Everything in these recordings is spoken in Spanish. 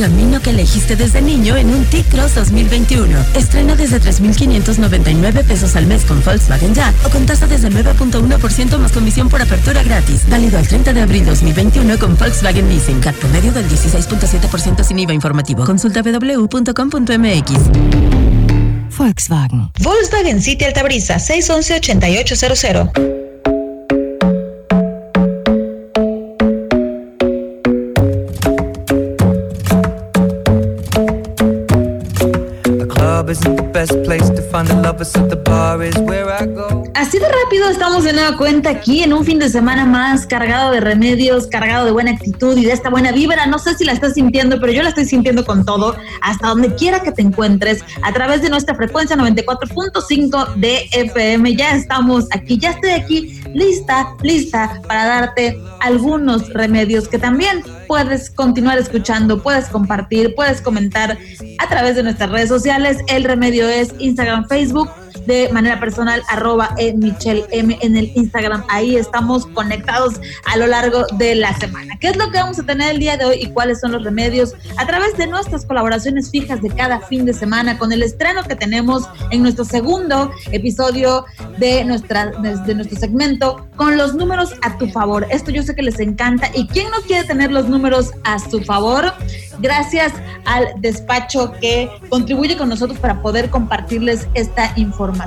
camino que elegiste desde niño en un T-Cross 2021. Estrena desde 3.599 pesos al mes con Volkswagen Ya o con tasa desde 9.1% más comisión por apertura gratis. Válido al 30 de abril 2021 con Volkswagen Leasing. Cat promedio del 16.7% sin IVA informativo. Consulta www.com.mx. Volkswagen. Volkswagen City Altabrisa 611 8800. Así de rápido estamos de nueva cuenta aquí en un fin de semana más cargado de remedios, cargado de buena actitud y de esta buena vibra. No sé si la estás sintiendo, pero yo la estoy sintiendo con todo, hasta donde quiera que te encuentres, a través de nuestra frecuencia 94.5 de FM. Ya estamos aquí, ya estoy aquí lista, lista para darte algunos remedios que también puedes continuar escuchando, puedes compartir, puedes comentar a través de nuestras redes sociales. El remedio es Instagram, Facebook de manera personal, arroba e Michelle M en el Instagram. Ahí estamos conectados a lo largo de la semana. ¿Qué es lo que vamos a tener el día de hoy y cuáles son los remedios? A través de nuestras colaboraciones fijas de cada fin de semana, con el estreno que tenemos en nuestro segundo episodio de, nuestra, de nuestro segmento, con los números a tu favor. Esto yo sé que les encanta. ¿Y quién no quiere tener los números a su favor? Gracias al despacho que contribuye con nosotros para poder compartirles esta información.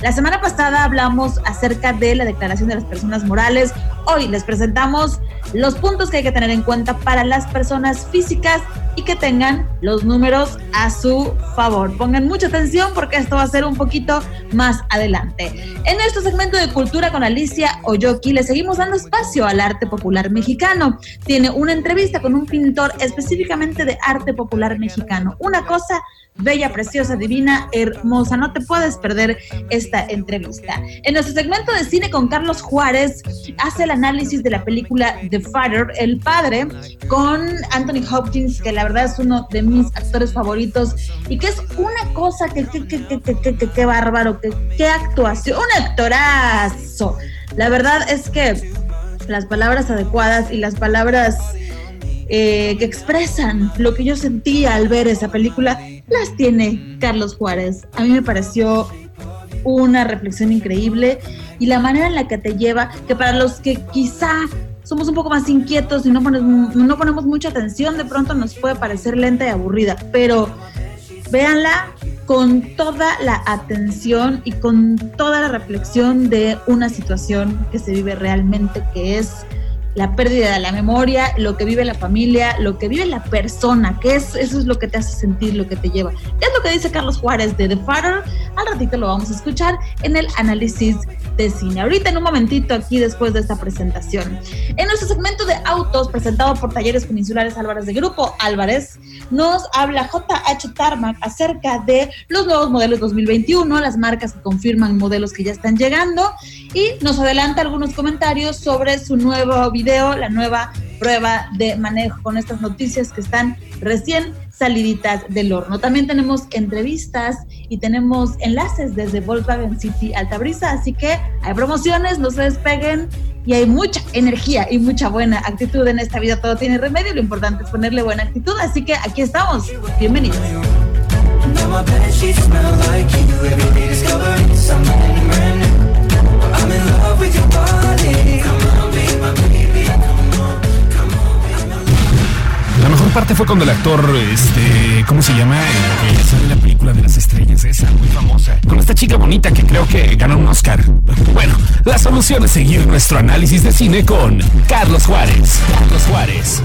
La semana pasada hablamos acerca de la declaración de las personas morales. Hoy les presentamos los puntos que hay que tener en cuenta para las personas físicas y que tengan los números a su favor. Pongan mucha atención porque esto va a ser un poquito más adelante. En nuestro segmento de cultura con Alicia Oyoki le seguimos dando espacio al arte popular mexicano. Tiene una entrevista con un pintor específicamente de arte popular mexicano. Una cosa bella, preciosa, divina, hermosa. No te puedes perder esta entrevista. En nuestro segmento de cine con Carlos Juárez hace el análisis de la película The Father, El Padre, con Anthony Hopkins, que la verdad es uno de mis actores favoritos y que es una cosa que, que, que, que, que, que bárbaro, que, qué actuación, un actorazo. La verdad es que las palabras adecuadas y las palabras eh, que expresan lo que yo sentía al ver esa película, las tiene Carlos Juárez. A mí me pareció una reflexión increíble y la manera en la que te lleva, que para los que quizá somos un poco más inquietos y no ponemos, no ponemos mucha atención, de pronto nos puede parecer lenta y aburrida, pero véanla con toda la atención y con toda la reflexión de una situación que se vive realmente, que es la pérdida de la memoria, lo que vive la familia, lo que vive la persona, que es, eso es lo que te hace sentir, lo que te lleva. ¿Qué es lo que dice Carlos Juárez de The Father? Al ratito lo vamos a escuchar en el análisis de cine. Ahorita en un momentito aquí después de esta presentación. En nuestro segmento de autos presentado por Talleres Peninsulares Álvarez de Grupo Álvarez, nos habla JH Tarmac acerca de los nuevos modelos 2021, las marcas que confirman modelos que ya están llegando y nos adelanta algunos comentarios sobre su nuevo video, la nueva prueba de manejo con estas noticias que están recién saliditas del horno. También tenemos entrevistas y tenemos enlaces desde Volkswagen City Altabrisa, así que hay promociones, no se despeguen y hay mucha energía y mucha buena actitud en esta vida. Todo tiene remedio, lo importante es ponerle buena actitud, así que aquí estamos. Bienvenidos. Parte fue cuando el actor, este, ¿cómo se llama? Sale la película de las estrellas, esa muy famosa. Con esta chica bonita que creo que ganó un Oscar. Bueno, la solución es seguir nuestro análisis de cine con Carlos Juárez. Carlos Juárez.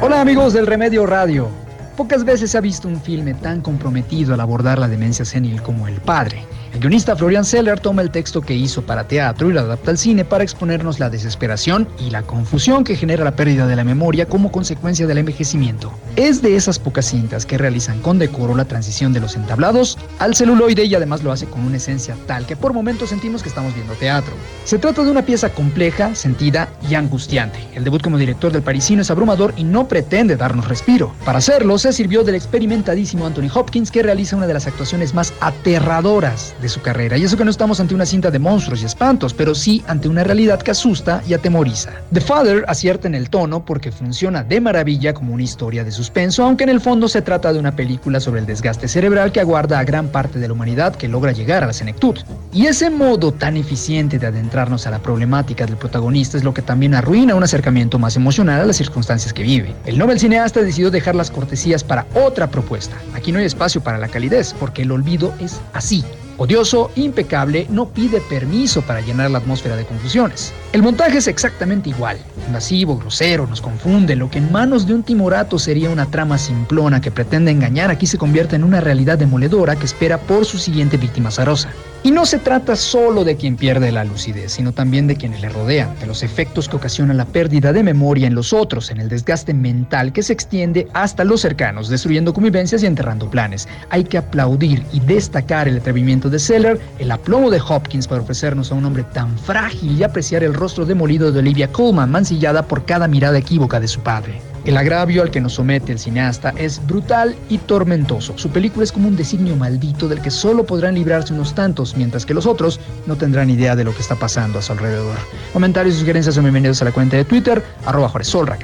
Hola amigos del Remedio Radio. Pocas veces se ha visto un filme tan comprometido al abordar la demencia senil como El Padre. El guionista Florian Seller toma el texto que hizo para teatro y lo adapta al cine para exponernos la desesperación y la confusión que genera la pérdida de la memoria como consecuencia del envejecimiento. Es de esas pocas cintas que realizan con decoro la transición de los entablados al celuloide y además lo hace con una esencia tal que por momentos sentimos que estamos viendo teatro. Se trata de una pieza compleja, sentida y angustiante. El debut como director del parisino es abrumador y no pretende darnos respiro. Para hacerlo, se sirvió del experimentadísimo Anthony Hopkins que realiza una de las actuaciones más aterradoras de su carrera. Y eso que no estamos ante una cinta de monstruos y espantos, pero sí ante una realidad que asusta y atemoriza. The Father acierta en el tono porque funciona de maravilla como una historia de suspenso, aunque en el fondo se trata de una película sobre el desgaste cerebral que aguarda a gran parte de la humanidad que logra llegar a la senectud. Y ese modo tan eficiente de adentrarnos a la problemática del protagonista es lo que también arruina un acercamiento más emocional a las circunstancias que vive. El Nobel cineasta decidió dejar las cortesías para otra propuesta. Aquí no hay espacio para la calidez, porque el olvido es así, Odioso, impecable, no pide permiso para llenar la atmósfera de confusiones. El montaje es exactamente igual. Invasivo, grosero, nos confunde. Lo que en manos de un timorato sería una trama simplona que pretende engañar, aquí se convierte en una realidad demoledora que espera por su siguiente víctima zarosa. Y no se trata solo de quien pierde la lucidez, sino también de quienes le rodean, de los efectos que ocasiona la pérdida de memoria en los otros, en el desgaste mental que se extiende hasta los cercanos, destruyendo convivencias y enterrando planes. Hay que aplaudir y destacar el atrevimiento de Seller, el aplomo de Hopkins para ofrecernos a un hombre tan frágil y apreciar el rostro demolido de Olivia Colman, mancillada por cada mirada equívoca de su padre. El agravio al que nos somete el cineasta es brutal y tormentoso. Su película es como un designio maldito del que solo podrán librarse unos tantos, mientras que los otros no tendrán idea de lo que está pasando a su alrededor. Comentarios y sugerencias son bienvenidos a la cuenta de Twitter, arroba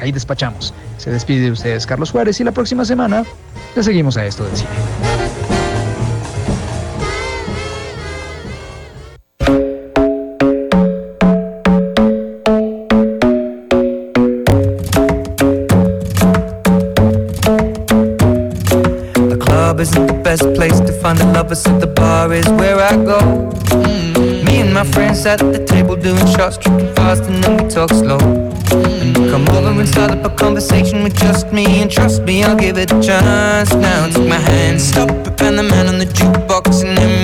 ahí despachamos. Se despide de ustedes Carlos Juárez y la próxima semana le seguimos a esto del cine. Lovers the bar is where I go. Mm-hmm. Me and my friends at the table doing shots, tripping fast, and then we talk slow. And you come over and start up a conversation with just me, and trust me, I'll give it a chance. Now take my hand, stop and the man on the jukebox,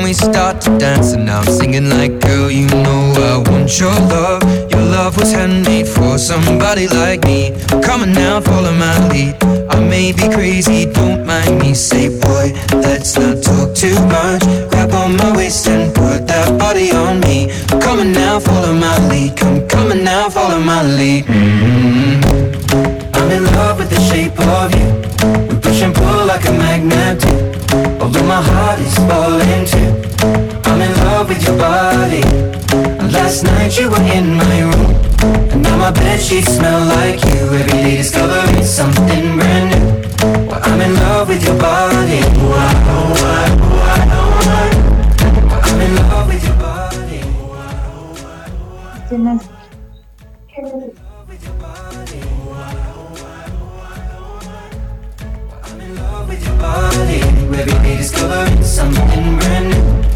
we start to dance. And now I'm singing like, girl, you know I want your love. Your love was handmade for somebody like me. Come on now, follow my lead. I may be crazy, don't mind me. Say, boy, let's not talk too much. Grab on my waist and put that body on me. Come on now, follow my lead. Come, come on now, follow my lead. Mm-hmm. I'm in love with the shape of you. We push and pull like a magnet do. Although my heart is falling too. I'm in love with your body. Last night you were in my room. And now my bed sheets smell like you Every day discovering something brand new well, I'm in love with your body I'm in love with your body Every day discovering something brand new.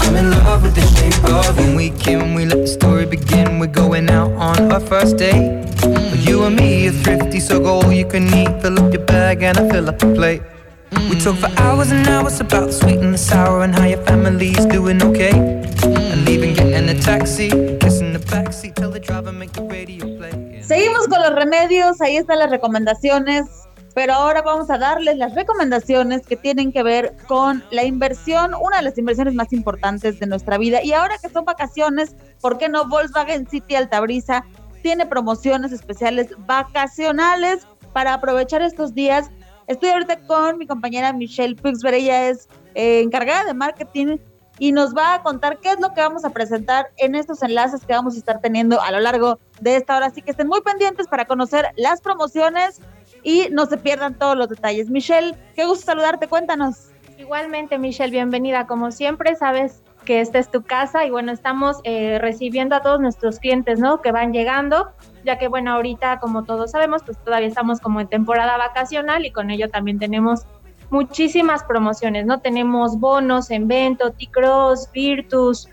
I'm in love with the shape of When we came, we let the story begin. We're going out on our first date. Mm. You and me are thrifty, so go all you can eat. Fill up your bag and I fill up the plate. Mm. We talk for hours and hours about the sweet and the sour And how your family's doing okay. Mm. And leaving, getting a taxi Kissing the backseat, tell the driver make the radio play Seguimos con los remedios, ahí están las recomendaciones pero ahora vamos a darles las recomendaciones que tienen que ver con la inversión, una de las inversiones más importantes de nuestra vida. Y ahora que son vacaciones, ¿por qué no Volkswagen City Altabrisa tiene promociones especiales vacacionales para aprovechar estos días? Estoy ahorita con mi compañera Michelle Pixber, ella es eh, encargada de marketing y nos va a contar qué es lo que vamos a presentar en estos enlaces que vamos a estar teniendo a lo largo de esta hora. Así que estén muy pendientes para conocer las promociones y no se pierdan todos los detalles. Michelle, qué gusto saludarte, cuéntanos. Igualmente, Michelle, bienvenida. Como siempre, sabes que esta es tu casa y bueno, estamos eh, recibiendo a todos nuestros clientes, ¿no? Que van llegando, ya que bueno, ahorita, como todos sabemos, pues todavía estamos como en temporada vacacional y con ello también tenemos muchísimas promociones, ¿no? Tenemos bonos en Vento, T-Cross, Virtus,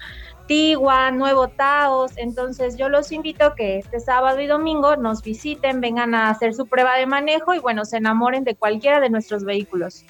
Antigua, Nuevo Taos. Entonces yo los invito que este sábado y domingo nos visiten, vengan a hacer su prueba de manejo y bueno, se enamoren de cualquiera de nuestros vehículos.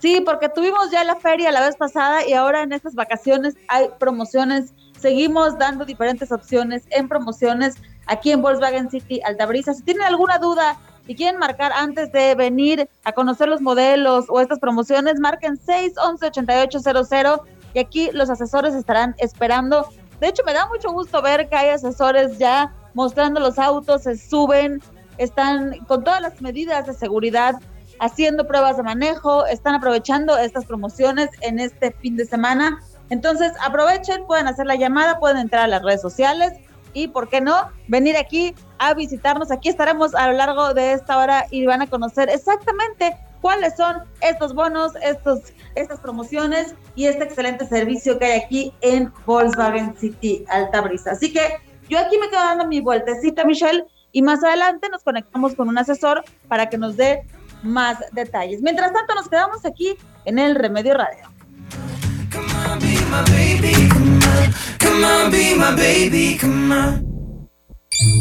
Sí, porque tuvimos ya la feria la vez pasada y ahora en estas vacaciones hay promociones. Seguimos dando diferentes opciones en promociones aquí en Volkswagen City Altabrisa. Si tienen alguna duda y quieren marcar antes de venir a conocer los modelos o estas promociones, marquen 611 8800 y aquí los asesores estarán esperando. De hecho, me da mucho gusto ver que hay asesores ya mostrando los autos, se suben, están con todas las medidas de seguridad haciendo pruebas de manejo, están aprovechando estas promociones en este fin de semana. Entonces, aprovechen, pueden hacer la llamada, pueden entrar a las redes sociales y, ¿por qué no?, venir aquí a visitarnos. Aquí estaremos a lo largo de esta hora y van a conocer exactamente cuáles son estos bonos, estos, estas promociones y este excelente servicio que hay aquí en Volkswagen City Alta Brisa. Así que yo aquí me quedo dando mi vueltecita, Michelle, y más adelante nos conectamos con un asesor para que nos dé más detalles. Mientras tanto, nos quedamos aquí en el Remedio Radio.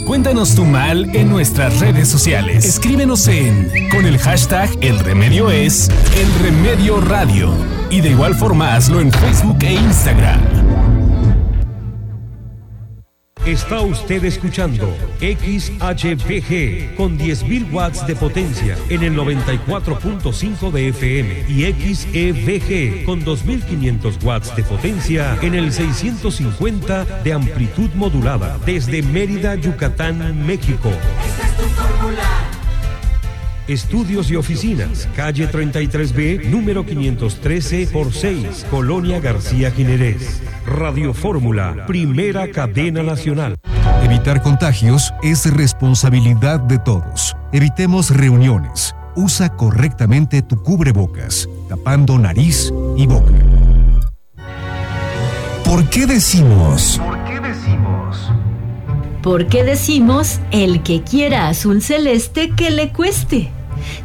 Cuéntanos tu mal en nuestras redes sociales. Escríbenos en con el hashtag El Remedio es El Remedio Radio. Y de igual forma hazlo en Facebook e Instagram. Está usted escuchando XHPG con 10.000 watts de potencia en el 94.5 de FM y XEVG con 2.500 watts de potencia en el 650 de amplitud modulada desde Mérida, Yucatán, México. Estudios y oficinas, calle 33B, número 513 por 6, Colonia García Jiménez. Radio Fórmula, primera cadena nacional. Evitar contagios es responsabilidad de todos. Evitemos reuniones. Usa correctamente tu cubrebocas, tapando nariz y boca. ¿Por qué decimos? ¿Por qué decimos? ¿Por qué decimos el que quiera azul celeste que le cueste?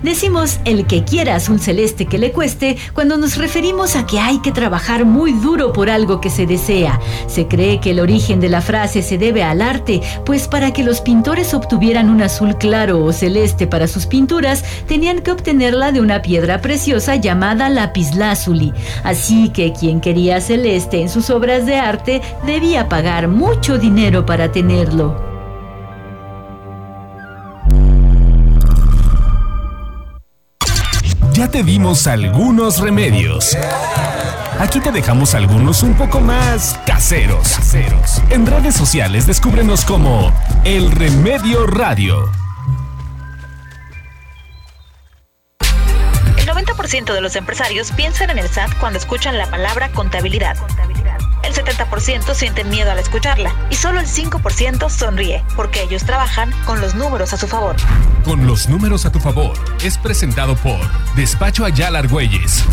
Decimos el que quiera azul celeste que le cueste cuando nos referimos a que hay que trabajar muy duro por algo que se desea. Se cree que el origen de la frase se debe al arte, pues para que los pintores obtuvieran un azul claro o celeste para sus pinturas, tenían que obtenerla de una piedra preciosa llamada lapislázuli. Así que quien quería celeste en sus obras de arte debía pagar mucho dinero para tenerlo. Ya te dimos algunos remedios. Aquí te dejamos algunos un poco más caseros. En redes sociales descúbrenos como El Remedio Radio. El 90% de los empresarios piensan en el SAT cuando escuchan la palabra contabilidad. El 70% sienten miedo al escucharla y solo el 5% sonríe porque ellos trabajan con los números a su favor. Con los números a tu favor es presentado por Despacho Ayala Argüelles.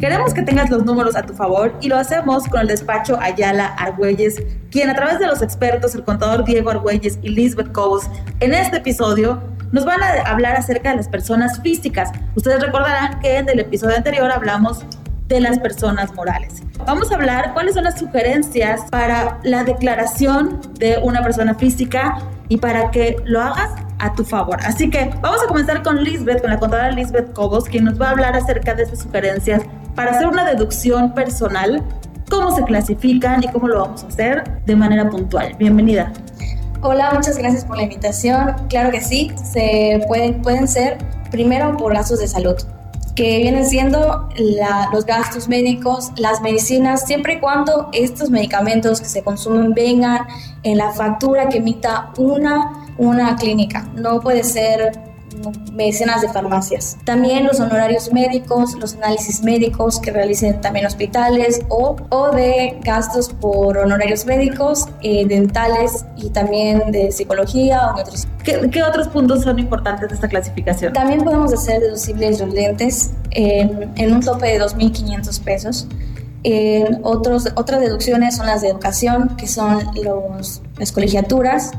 Queremos que tengas los números a tu favor y lo hacemos con el despacho Ayala Argüelles, quien a través de los expertos, el contador Diego Argüelles y Lisbeth Cobos, en este episodio nos van a hablar acerca de las personas físicas. Ustedes recordarán que en el episodio anterior hablamos de las personas morales. Vamos a hablar cuáles son las sugerencias para la declaración de una persona física y para que lo hagas a tu favor. Así que vamos a comenzar con Lisbeth, con la contadora Lisbeth Cobos, quien nos va a hablar acerca de estas sugerencias para hacer una deducción personal, cómo se clasifican y cómo lo vamos a hacer de manera puntual. Bienvenida. Hola, muchas gracias por la invitación. Claro que sí, se pueden, pueden ser primero por gastos de salud, que vienen siendo los gastos médicos, las medicinas, siempre y cuando estos medicamentos que se consumen vengan en la factura que emita una, una clínica. No puede ser medicinas de farmacias. También los honorarios médicos, los análisis médicos que realicen también hospitales o, o de gastos por honorarios médicos, eh, dentales y también de psicología o nutrición. ¿Qué, otros puntos son importantes de esta clasificación? También podemos hacer deducibles los lentes en, en un tope de 2.500 pesos. En otros, otras deducciones son las de educación, que son los, las colegiaturas,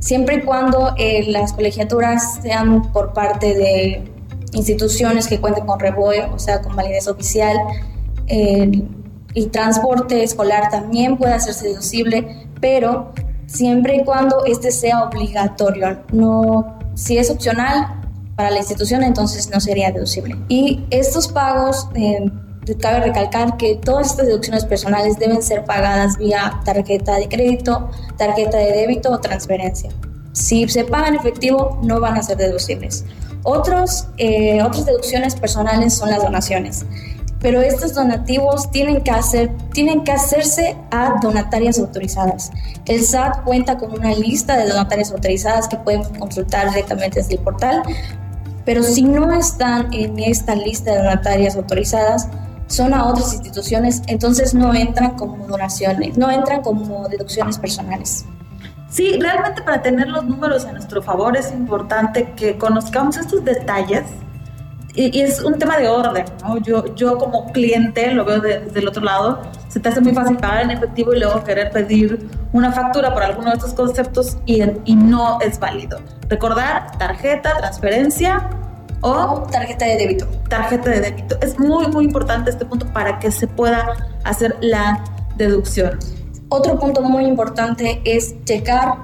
siempre y cuando eh, las colegiaturas sean por parte de instituciones que cuenten con REBOE, o sea, con validez oficial, y transporte escolar también puede hacerse deducible, pero siempre y cuando este sea obligatorio. No, si es opcional para la institución, entonces no sería deducible. Y estos pagos eh, cabe recalcar que todas estas deducciones personales deben ser pagadas vía tarjeta de crédito, tarjeta de débito o transferencia. Si se pagan en efectivo, no van a ser deducibles. Otros, eh, otras deducciones personales son las donaciones, pero estos donativos tienen que, hacer, tienen que hacerse a donatarias autorizadas. El SAT cuenta con una lista de donatarias autorizadas que pueden consultar directamente desde el portal, pero si no están en esta lista de donatarias autorizadas, son a otras instituciones, entonces no entran como donaciones, no entran como deducciones personales. Sí, realmente para tener los números a nuestro favor es importante que conozcamos estos detalles y, es un tema de orden, ¿no? Yo, yo como cliente lo veo desde el otro lado, se te hace muy fácil pagar en efectivo y luego querer pedir una factura por alguno de estos conceptos y, y no es válido. Recordar tarjeta, transferencia o tarjeta de débito. Tarjeta de débito. Es muy, muy importante este punto para que se pueda hacer la deducción. Otro punto muy importante es checar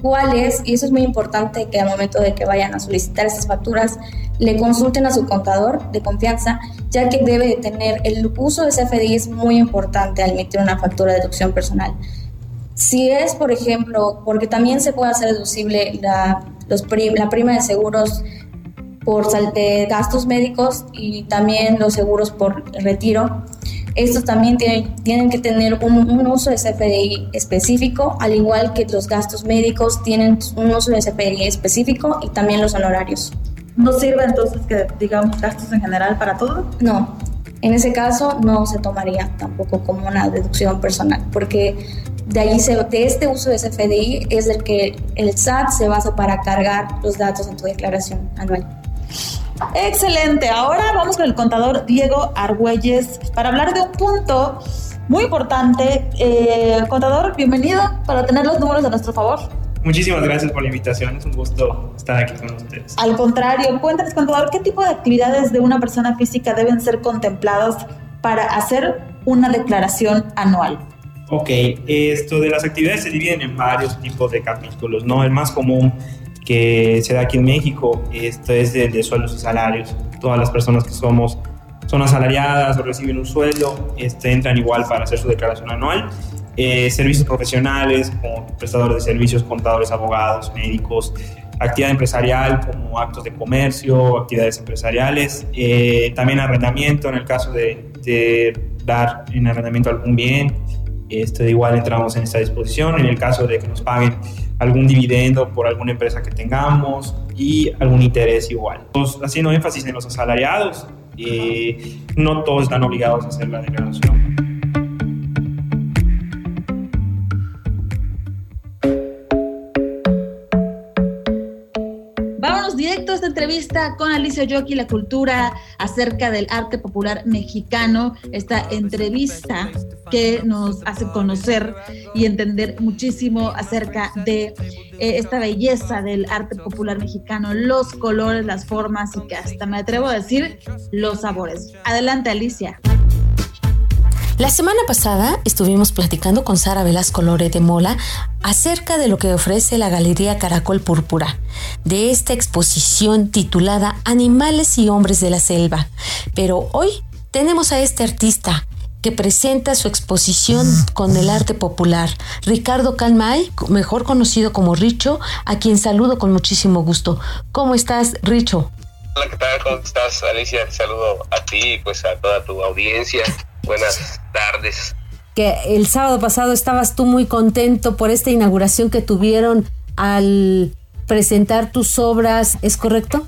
cuáles, y eso es muy importante que al momento de que vayan a solicitar esas facturas, le consulten a su contador de confianza, ya que debe de tener el uso de CFDI es muy importante al emitir una factura de deducción personal. Si es, por ejemplo, porque también se puede hacer deducible la, los la prima de seguros por gastos médicos y también los seguros por retiro, estos también tienen, tienen que tener un, uso de CFDI específico, al igual que los gastos médicos tienen un uso de CFDI específico y también los honorarios. ¿No sirve entonces que digamos gastos en general para todo? No, en ese caso no se tomaría tampoco como una deducción personal, porque de ahí se, de este uso de CFDI es el que el SAT se basa para cargar los datos en tu declaración anual. Excelente. Ahora vamos con el contador Diego Argüelles para hablar de un punto muy importante. Eh, contador, bienvenido para tener los números a nuestro favor. Muchísimas gracias por la invitación, es un gusto estar aquí con ustedes. Al contrario, cuéntanos, contador, ¿qué tipo de actividades de una persona física deben ser contempladas para hacer una declaración anual? Ok, esto de las actividades se dividen en varios tipos de capítulos, ¿no? El más común que se da aquí en México, esto es el de sueldos y salarios. Todas las personas que somos son asalariadas o reciben un sueldo, este, entran igual para hacer su declaración anual. Eh, servicios profesionales como prestadores de servicios, contadores, abogados, médicos, actividad empresarial como actos de comercio, actividades empresariales, eh, también arrendamiento en el caso de, de, dar en arrendamiento algún bien, este, igual entramos en esta disposición, en el caso de que nos paguen algún dividendo por alguna empresa que tengamos y algún interés igual. haciendo énfasis en los asalariados, eh, no todos están obligados a hacer la declaración. Esta entrevista con Alicia Yoki, la cultura acerca del arte popular mexicano, esta entrevista que nos hace conocer y entender muchísimo acerca de eh, esta belleza del arte popular mexicano, los colores, las formas y que hasta me atrevo a decir los sabores. Adelante, Alicia. La semana pasada estuvimos platicando con Sara Velasco Lore de Mola acerca de lo que ofrece la Galería Caracol Púrpura, de esta exposición titulada Animales y Hombres de la Selva. Pero hoy tenemos a este artista que presenta su exposición con el arte popular, Ricardo Calmay, mejor conocido como Richo, a quien saludo con muchísimo gusto. ¿Cómo estás, Richo? Hola, ¿qué tal? ¿Cómo estás, Alicia? Saludo a ti y pues a toda tu audiencia. Buenas tardes. Que el sábado pasado estabas tú muy contento por esta inauguración que tuvieron al presentar tus obras, ¿es correcto?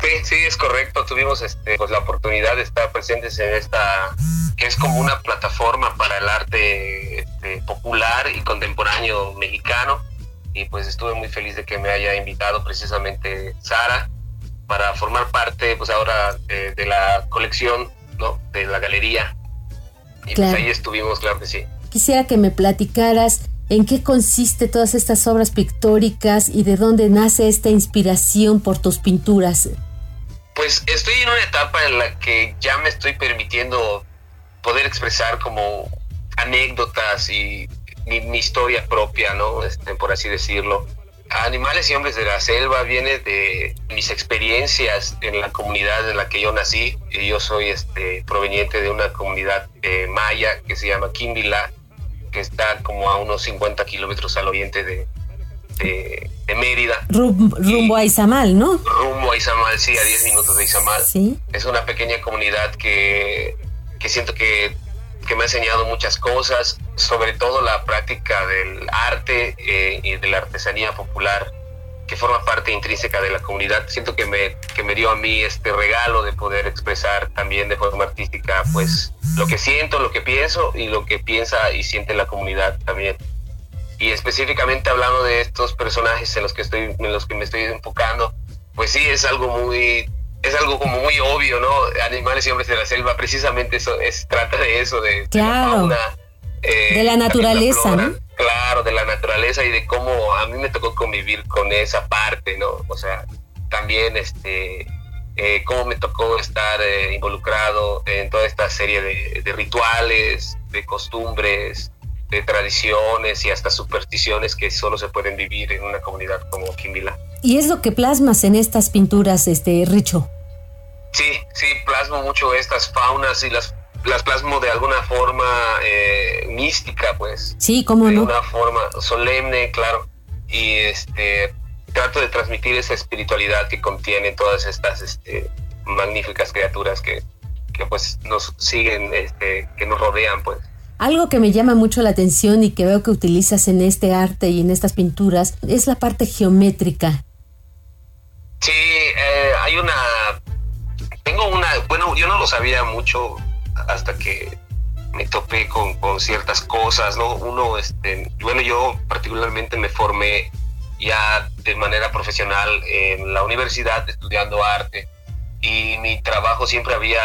Sí, sí, es correcto. Tuvimos este, pues, la oportunidad de estar presentes en esta, que es como una plataforma para el arte este, popular y contemporáneo mexicano. Y pues estuve muy feliz de que me haya invitado precisamente Sara para formar parte, pues ahora, eh, de la colección, ¿no? De la galería y pues ahí estuvimos, claro que sí. Quisiera que me platicaras en qué consiste todas estas obras pictóricas y de dónde nace esta inspiración por tus pinturas. Pues estoy en una etapa en la que ya me estoy permitiendo poder expresar como anécdotas y mi, historia propia, ¿no? Este, por así decirlo. Animales y hombres de la selva viene de mis experiencias en la comunidad en la que yo nací. Yo soy este, proveniente de una comunidad eh, maya que se llama Quimbila, que está como a unos 50 kilómetros al oriente de, de, Mérida. rumbo a Izamal, ¿no? Rumbo a Izamal, sí, a 10 minutos de Izamal. Sí. Es una pequeña comunidad que, que siento que que me ha enseñado muchas cosas, sobre todo la práctica del arte eh, y de la artesanía popular que forma parte intrínseca de la comunidad. Siento que me, que me dio a mí este regalo de poder expresar también de forma artística, pues lo que siento, lo que pienso y lo que piensa y siente la comunidad también. Y específicamente hablando de estos personajes en los que estoy, en los que me estoy enfocando, pues sí es algo muy, es algo como muy obvio, ¿no? Animales y hombres de la selva, precisamente eso es, trata de eso, de, claro. Eh, de la naturaleza, ¿no? Claro, de la naturaleza y de cómo a mí me tocó convivir con esa parte, ¿no? O sea, también este, eh, cómo me tocó estar eh, involucrado en toda esta serie de, rituales, de costumbres, de tradiciones y hasta supersticiones que solo se pueden vivir en una comunidad como Quimbila. ¿Y es lo que plasmas en estas pinturas, este Richo? Sí, sí, plasmo mucho estas faunas y las las plasmo de alguna forma eh, mística, pues. Sí, cómo no. De una forma solemne, claro. Y este trato de transmitir esa espiritualidad que contiene todas estas este, magníficas criaturas que, que pues nos siguen, este, que nos rodean, pues. Algo que me llama mucho la atención y que veo que utilizas en este arte y en estas pinturas es la parte geométrica. Sí, eh, hay una... Tengo una... Bueno, yo no lo sabía mucho hasta que me topé con, con, ciertas cosas, ¿no? Uno, este, bueno, yo particularmente me formé ya de manera profesional en la universidad estudiando arte y mi trabajo siempre había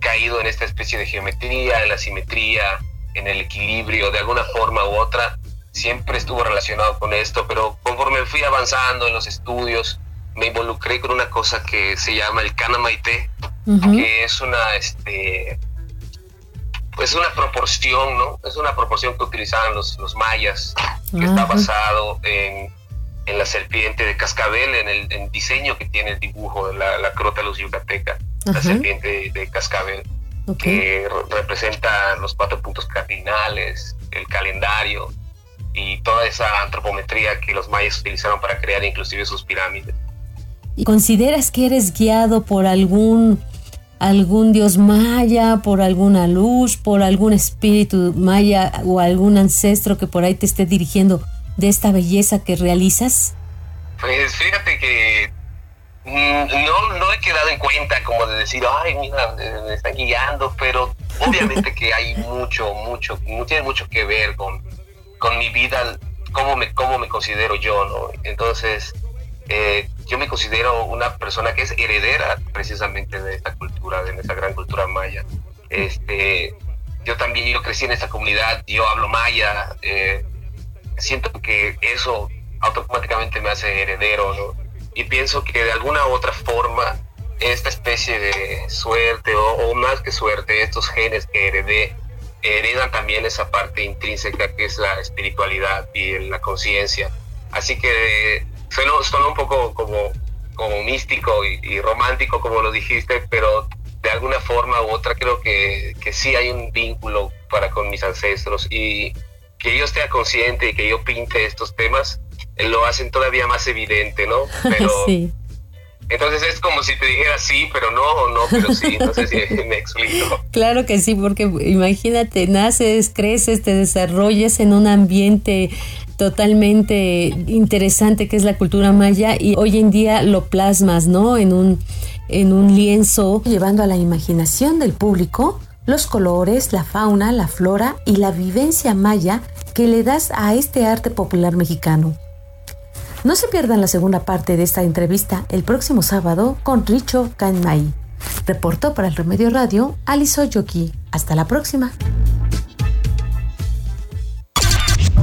caído en esta especie de geometría, en la simetría, en el equilibrio, de alguna forma u otra, siempre estuvo relacionado con esto, pero conforme fui avanzando en los estudios, me involucré con una cosa que se llama el Kanamaite, que es una, este, es una proporción, ¿no? Es una proporción que utilizaban los, los mayas, que está basado en, en, la serpiente de cascabel, en el diseño que tiene el dibujo de la, la Crotalus yucateca, la serpiente de, cascabel, que representa los cuatro puntos cardinales, el calendario y toda esa antropometría que los mayas utilizaron para crear inclusive sus pirámides. ¿Y consideras que eres guiado por algún algún dios maya, por alguna luz, por algún espíritu maya o algún ancestro que por ahí te esté dirigiendo de esta belleza que realizas? Pues fíjate que no, no he quedado en cuenta como de decir, ay, mira, me están guiando, pero obviamente que hay mucho, mucho, tiene mucho que ver con, con mi vida, cómo me, cómo me considero yo, ¿no? Entonces, eh, yo me considero una persona que es heredera precisamente de esta cultura, de esta gran cultura maya. Este, yo también yo crecí en esta comunidad, yo hablo maya, eh, siento que eso automáticamente me hace heredero, ¿no? Y pienso que de alguna u otra forma esta especie de suerte o, más que suerte, estos genes que heredé, heredan también esa parte intrínseca que es la espiritualidad y la conciencia. Así que suena, un poco como, como místico y, romántico, como lo dijiste, pero de alguna forma u otra creo que, que sí hay un vínculo para con mis ancestros y que yo esté consciente y que yo pinte estos temas lo hacen todavía más evidente, ¿no? Pero sí. Entonces es como si te dijera sí, pero no, o no, pero sí. No sé si me explico. Claro que sí, porque imagínate, naces, creces, te desarrollas en un ambiente totalmente interesante que es la cultura maya y hoy en día lo plasmas, ¿no? En un, en un lienzo, llevando a la imaginación del público los colores, la fauna, la flora y la vivencia maya que le das a este arte popular mexicano. No se pierdan la segunda parte de esta entrevista el próximo sábado con Richo Kanmai. Reportó para el Remedio Radio Aliso Yoki. Hasta la próxima.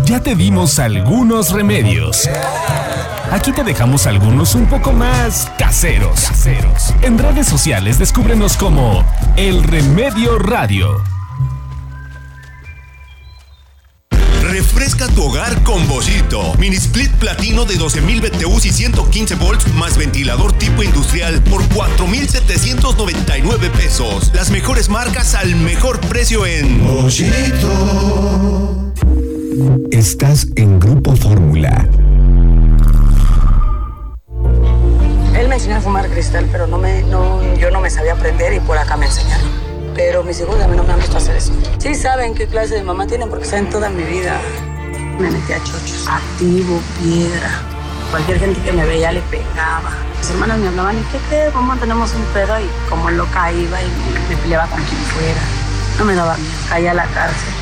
Ya te dimos algunos remedios. Aquí te dejamos algunos un poco más caseros. caseros. En redes sociales descúbrenos como El Remedio Radio. Refresca tu hogar con Bollito. Mini split platino de 12.000 BTUs y 115 volts más ventilador tipo industrial por 4.799 pesos. Las mejores marcas al mejor precio en Bollito. Estás en Grupo Fórmula. Él me enseñó a fumar cristal, pero no me, no, yo no me sabía aprender y por acá me enseñaron. Pero mis hijos a mí no me han visto hacer eso. Sí saben qué clase de mamá tienen porque saben toda mi vida. Me metí a chochos, activo, piedra, cualquier gente que me veía le pegaba. Mis hermanas me hablaban, ¿y qué te? ¿Cómo tenemos un pedo? Y como loca iba y me, peleaba con quien fuera. No me daba miedo, caía a la cárcel.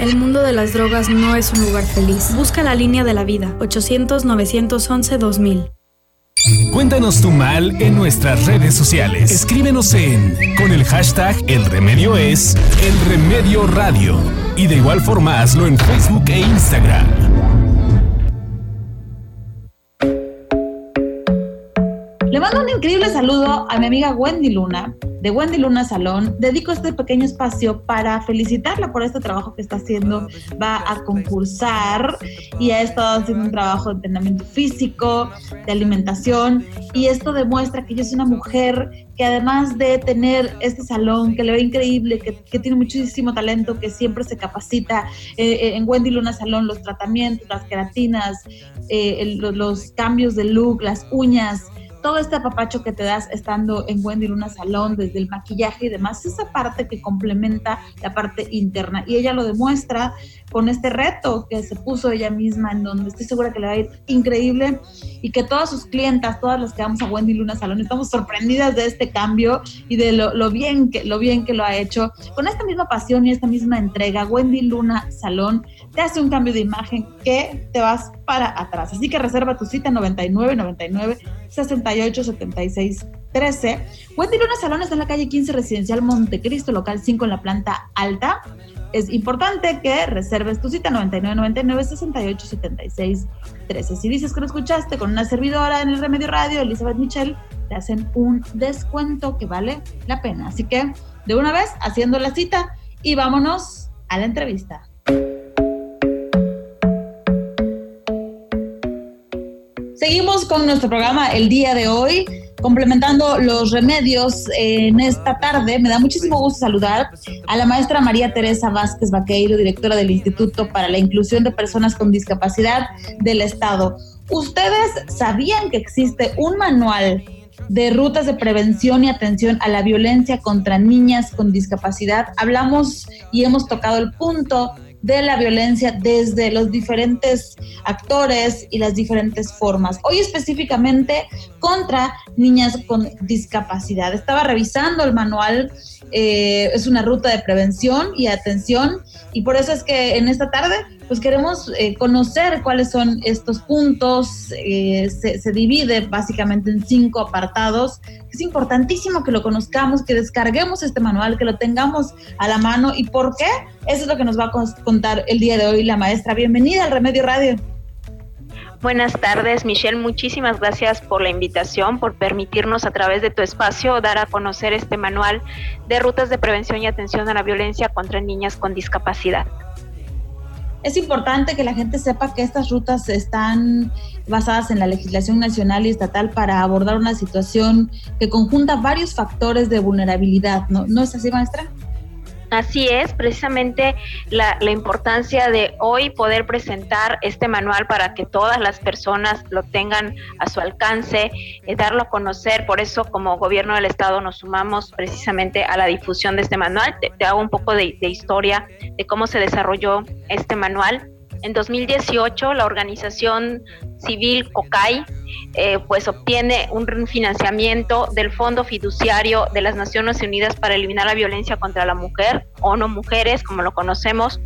El mundo de las drogas no es un lugar feliz. Busca la línea de la vida, 800-911-2000. Cuéntanos tu mal en nuestras redes sociales. Escríbenos en con el hashtag El Remedio es El Remedio Radio. Y de igual forma hazlo en Facebook e Instagram. Le mando un increíble saludo a mi amiga Wendy Luna, de Wendy Luna Salón. Dedico este pequeño espacio para felicitarla por este trabajo que está haciendo. Va a concursar y ha estado haciendo un trabajo de entrenamiento físico, de alimentación. Y esto demuestra que ella es una mujer que además de tener este salón, que le ve increíble, que, tiene muchísimo talento, que siempre se capacita eh, eh, en Wendy Luna Salón, los tratamientos, las queratinas, eh, los cambios de look, las uñas todo este apapacho que te das estando en Wendy Luna Salón, desde el maquillaje y demás, esa parte que complementa la parte interna. Y ella lo demuestra con este reto que se puso ella misma, en donde estoy segura que le va a ir increíble y que todas sus clientas, todas las que vamos a Wendy Luna Salón, estamos sorprendidas de este cambio y de lo, bien, que, lo bien que lo ha hecho. Con esta misma pasión y esta misma entrega, Wendy Luna Salón te hace un cambio de imagen que te vas para atrás. Así que reserva tu cita 99 99 68 76 13. Wendy Luna Salón está en la calle 15 Residencial Montecristo, local 5 en la planta alta es importante que reserves tu cita 9999 68 76 13. Si dices que lo escuchaste con una servidora en el Remedio Radio, Elizabeth Michelle, te hacen un descuento que vale la pena. Así que de una vez haciendo la cita y vámonos a la entrevista. Seguimos con nuestro programa el día de hoy complementando los remedios en esta tarde, me da muchísimo gusto saludar a la maestra María Teresa Vázquez Vaqueiro, directora del Instituto para la Inclusión de Personas con Discapacidad del Estado. ¿Ustedes sabían que existe un manual de rutas de prevención y atención a la violencia contra niñas con discapacidad? Hablamos y hemos tocado el punto de la violencia desde los diferentes actores y las diferentes formas. Hoy específicamente contra niñas con discapacidad. Estaba revisando el manual, eh, es una ruta de prevención y atención y por eso es que en esta tarde pues queremos eh, conocer cuáles son estos puntos. Eh, se, se, divide básicamente en cinco apartados. Es importantísimo que lo conozcamos, que descarguemos este manual, que lo tengamos a la mano. ¿Y por qué? Eso es lo que nos va a contar el día de hoy la maestra. Bienvenida al Remedio Radio. Buenas tardes, Michelle. Muchísimas gracias por la invitación, por permitirnos a través de tu espacio dar a conocer este manual de rutas de prevención y atención a la violencia contra niñas con discapacidad es importante que la gente sepa que estas rutas están basadas en la legislación nacional y estatal para abordar una situación que conjunta varios factores de vulnerabilidad, ¿no? ¿No es así, maestra? Así es, precisamente la, importancia de hoy poder presentar este manual para que todas las personas lo tengan a su alcance, eh, darlo a conocer. Por eso, como gobierno del Estado, nos sumamos precisamente a la difusión de este manual. Te, hago un poco de historia de cómo se desarrolló este manual. En 2018, la organización civil COCAI eh, pues obtiene un financiamiento del Fondo Fiduciario de las Naciones Unidas para eliminar la violencia contra la mujer, o no mujeres, como lo conocemos,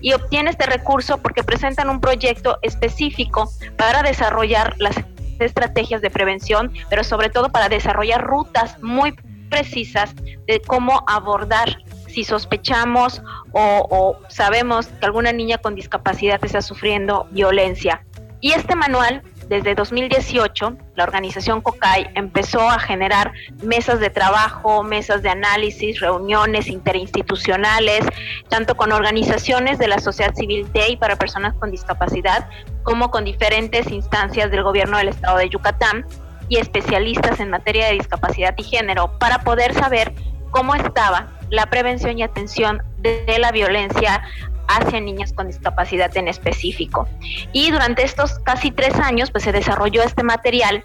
y obtiene este recurso porque presentan un proyecto específico para desarrollar las estrategias de prevención, pero sobre todo para desarrollar rutas muy precisas de cómo abordar si sospechamos o, sabemos que alguna niña con discapacidad está sufriendo violencia. Y este manual desde 2018, la organización COCAI empezó a generar mesas de trabajo, mesas de análisis, reuniones interinstitucionales, tanto con organizaciones de la sociedad civil de y para personas con discapacidad, como con diferentes instancias del gobierno del estado de Yucatán y especialistas en materia de discapacidad y género, para poder saber cómo estaba la prevención y atención de, la violencia hacia niñas con discapacidad en específico. Y durante estos casi tres años, pues se desarrolló este material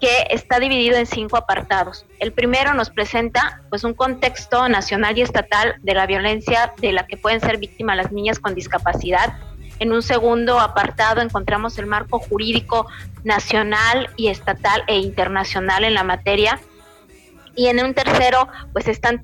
que está dividido en cinco apartados. El primero nos presenta pues un contexto nacional y estatal de la violencia de la que pueden ser víctimas las niñas con discapacidad. En un segundo apartado encontramos el marco jurídico nacional y estatal e internacional en la materia. Y en un tercero, pues están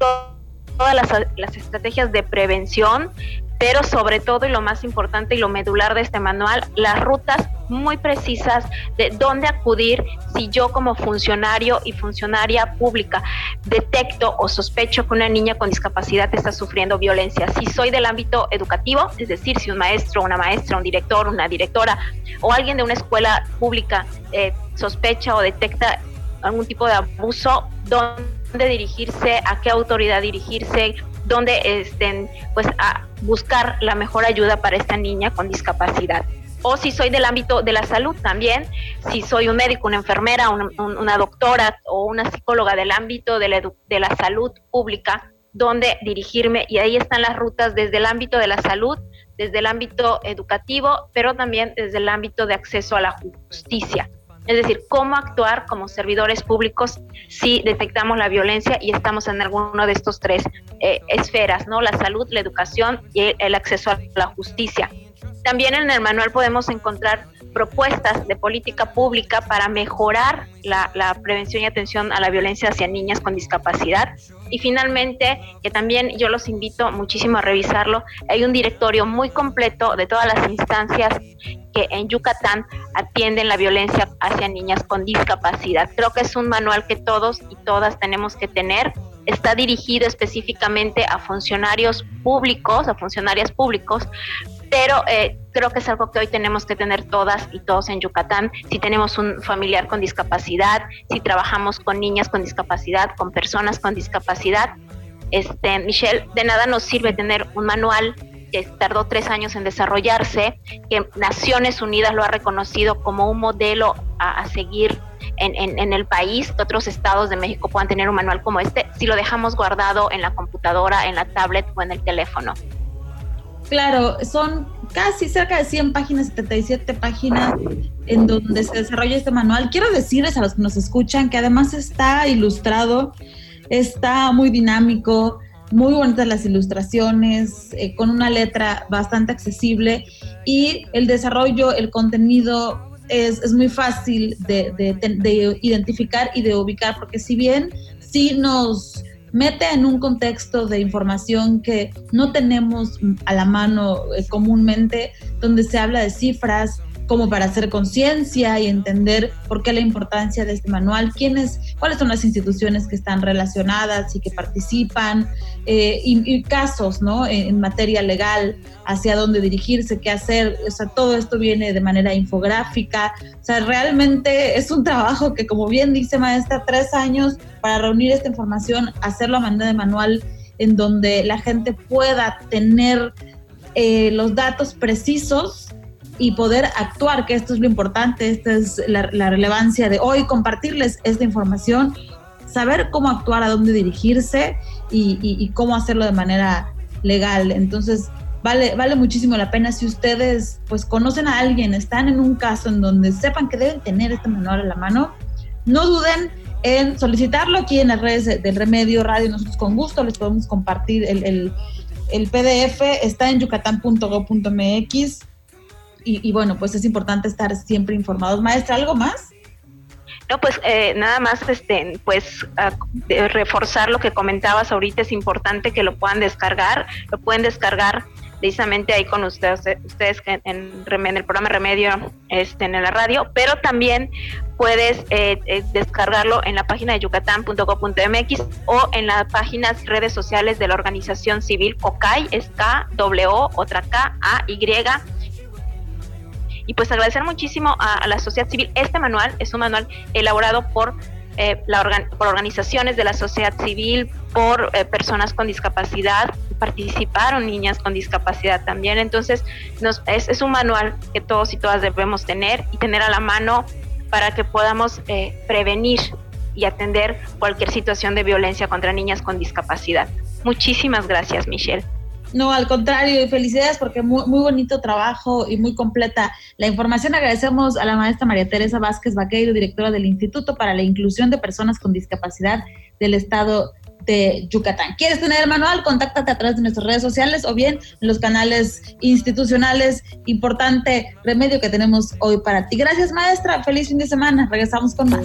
todas las, las estrategias de prevención, pero sobre todo y lo más importante y lo medular de este manual, las rutas muy precisas de dónde acudir si yo como funcionario y funcionaria pública detecto o sospecho que una niña con discapacidad está sufriendo violencia. Si soy del ámbito educativo, es decir, si un maestro, una maestra, un director, una directora o alguien de una escuela pública eh, sospecha o detecta algún tipo de abuso, dónde dirigirse, a qué autoridad dirigirse, donde estén, pues, a buscar la mejor ayuda para esta niña con discapacidad. O si soy del ámbito de la salud también, si soy un médico, una enfermera, una, doctora o una psicóloga del ámbito de la, de la salud pública, donde dirigirme y ahí están las rutas desde el ámbito de la salud, desde el ámbito educativo, pero también desde el ámbito de acceso a la justicia. Es decir, cómo actuar como servidores públicos si detectamos la violencia y estamos en alguno de estos tres eh, esferas, ¿no? La salud, la educación y el acceso a la justicia. También en el manual podemos encontrar propuestas de política pública para mejorar la, prevención y atención a la violencia hacia niñas con discapacidad. Y finalmente, que también yo los invito muchísimo a revisarlo, hay un directorio muy completo de todas las instancias que en Yucatán atienden la violencia hacia niñas con discapacidad. Creo que es un manual que todos y todas tenemos que tener está dirigido específicamente a funcionarios públicos, a funcionarias públicos, pero eh, creo que es algo que hoy tenemos que tener todas y todos en Yucatán. Si tenemos un familiar con discapacidad, si trabajamos con niñas con discapacidad, con personas con discapacidad, este, Michelle, de nada nos sirve tener un manual que tardó tres años en desarrollarse, que Naciones Unidas lo ha reconocido como un modelo a, seguir en, en, el país, que otros estados de México puedan tener un manual como este, si lo dejamos guardado en la computadora, en la tablet o en el teléfono. Claro, son casi cerca de 100 páginas, 77 páginas en donde se desarrolla este manual. Quiero decirles a los que nos escuchan que además está ilustrado, está muy dinámico, muy bonitas las ilustraciones, eh, con una letra bastante accesible y el desarrollo, el contenido es, muy fácil de, de, de, identificar y de ubicar, porque si bien sí nos mete en un contexto de información que no tenemos a la mano eh, comúnmente, donde se habla de cifras, como para hacer conciencia y entender por qué la importancia de este manual, quiénes, cuáles son las instituciones que están relacionadas y que participan, eh, y, casos, ¿no? En, materia legal, hacia dónde dirigirse, qué hacer, o sea, todo esto viene de manera infográfica, o sea, realmente es un trabajo que, como bien dice maestra, tres años para reunir esta información, hacerlo a manera de manual, en donde la gente pueda tener eh, los datos precisos y poder actuar, que esto es lo importante, esta es la, relevancia de hoy, compartirles esta información, saber cómo actuar, a dónde dirigirse y, cómo hacerlo de manera legal. Entonces, vale, vale muchísimo la pena si ustedes pues conocen a alguien, están en un caso en donde sepan que deben tener este manual a la mano, no duden en solicitarlo aquí en las redes del Remedio Radio, nosotros con gusto les podemos compartir el, el, el PDF, está en yucatán.gov.mx y, bueno, pues es importante estar siempre informados. Maestra, ¿algo más? No, pues eh, nada más, este, pues reforzar lo que comentabas ahorita, es importante que lo puedan descargar, lo pueden descargar precisamente ahí con ustedes, ustedes en, en, el programa Remedio este, en la radio, pero también puedes eh, eh, descargarlo en la página de yucatán.gov.mx o en las páginas y redes sociales de la organización civil COCAI, es K, W, otra K, A, Y, y pues agradecer muchísimo a, la sociedad civil. Este manual es un manual elaborado por, eh, la por organizaciones de la sociedad civil, por eh, personas con discapacidad, participaron niñas con discapacidad también. Entonces nos, es, es, un manual que todos y todas debemos tener y tener a la mano para que podamos eh, prevenir y atender cualquier situación de violencia contra niñas con discapacidad. Muchísimas gracias, Michelle. No, al contrario, felicidades porque muy, muy bonito trabajo y muy completa la información. Agradecemos a la maestra María Teresa Vázquez Vaqueiro, directora del Instituto para la Inclusión de Personas con Discapacidad del Estado de Yucatán. ¿Quieres tener el manual? Contáctate a través de nuestras redes sociales o bien en los canales institucionales. Importante remedio que tenemos hoy para ti. Gracias, maestra. Feliz fin de semana. Regresamos con más.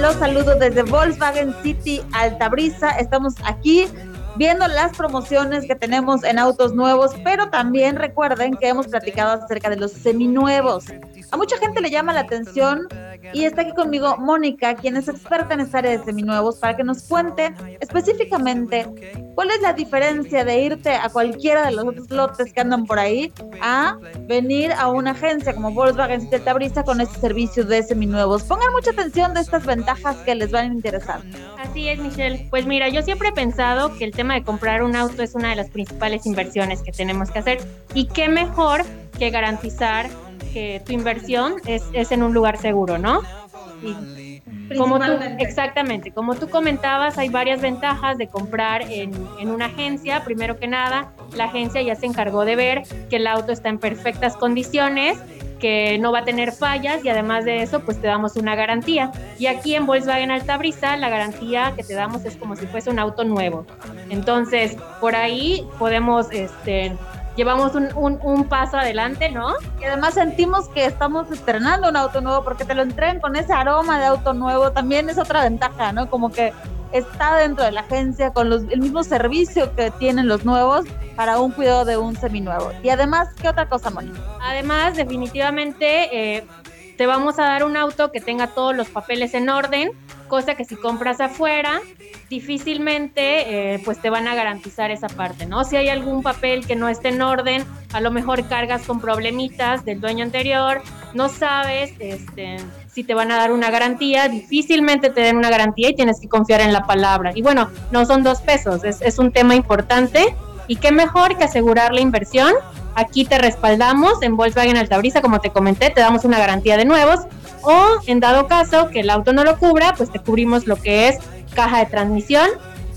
Los saludos desde Volkswagen City Altabrisa. Estamos aquí viendo las promociones que tenemos en autos nuevos, pero también recuerden que hemos platicado acerca de los seminuevos. A mucha gente le llama la atención y está aquí conmigo Mónica, quien es experta en esta área de seminuevos, para que nos cuente específicamente cuál es la diferencia de irte a cualquiera de los otros lotes que andan por ahí a venir a una agencia como Volkswagen City Tabrisa con este servicio de seminuevos. Pongan mucha atención de estas ventajas que les van a interesar. Así es, Michelle. Pues mira, yo siempre he pensado que el tema de comprar un auto es una de las principales inversiones que tenemos que hacer y qué mejor que garantizar que tu inversión es, es en un lugar seguro, ¿no? Y como tú, exactamente, como tú comentabas, hay varias ventajas de comprar en, en, una agencia. Primero que nada, la agencia ya se encargó de ver que el auto está en perfectas condiciones, que no va a tener fallas y además de eso, pues te damos una garantía. Y aquí en Volkswagen Altabrisa, la garantía que te damos es como si fuese un auto nuevo. Entonces, por ahí podemos este, llevamos un, un, paso adelante, ¿no? Y además sentimos que estamos estrenando un auto nuevo porque te lo entregan con ese aroma de auto nuevo, también es otra ventaja, ¿no? Como que está dentro de la agencia con los, el mismo servicio que tienen los nuevos para un cuidado de un seminuevo. Y además, ¿qué otra cosa, Moni? Además, definitivamente eh, te vamos a dar un auto que tenga todos los papeles en orden, cosa que si compras afuera, difícilmente eh, pues te van a garantizar esa parte, ¿no? Si hay algún papel que no esté en orden, a lo mejor cargas con problemitas del dueño anterior, no sabes este, si te van a dar una garantía, difícilmente te den una garantía y tienes que confiar en la palabra. Y bueno, no son dos pesos, es, es un tema importante y qué mejor que asegurar la inversión. Aquí te respaldamos en Volkswagen Altabrisa, como te comenté, te damos una garantía de nuevos o en dado caso que el auto no lo cubra, pues te cubrimos lo que es caja de transmisión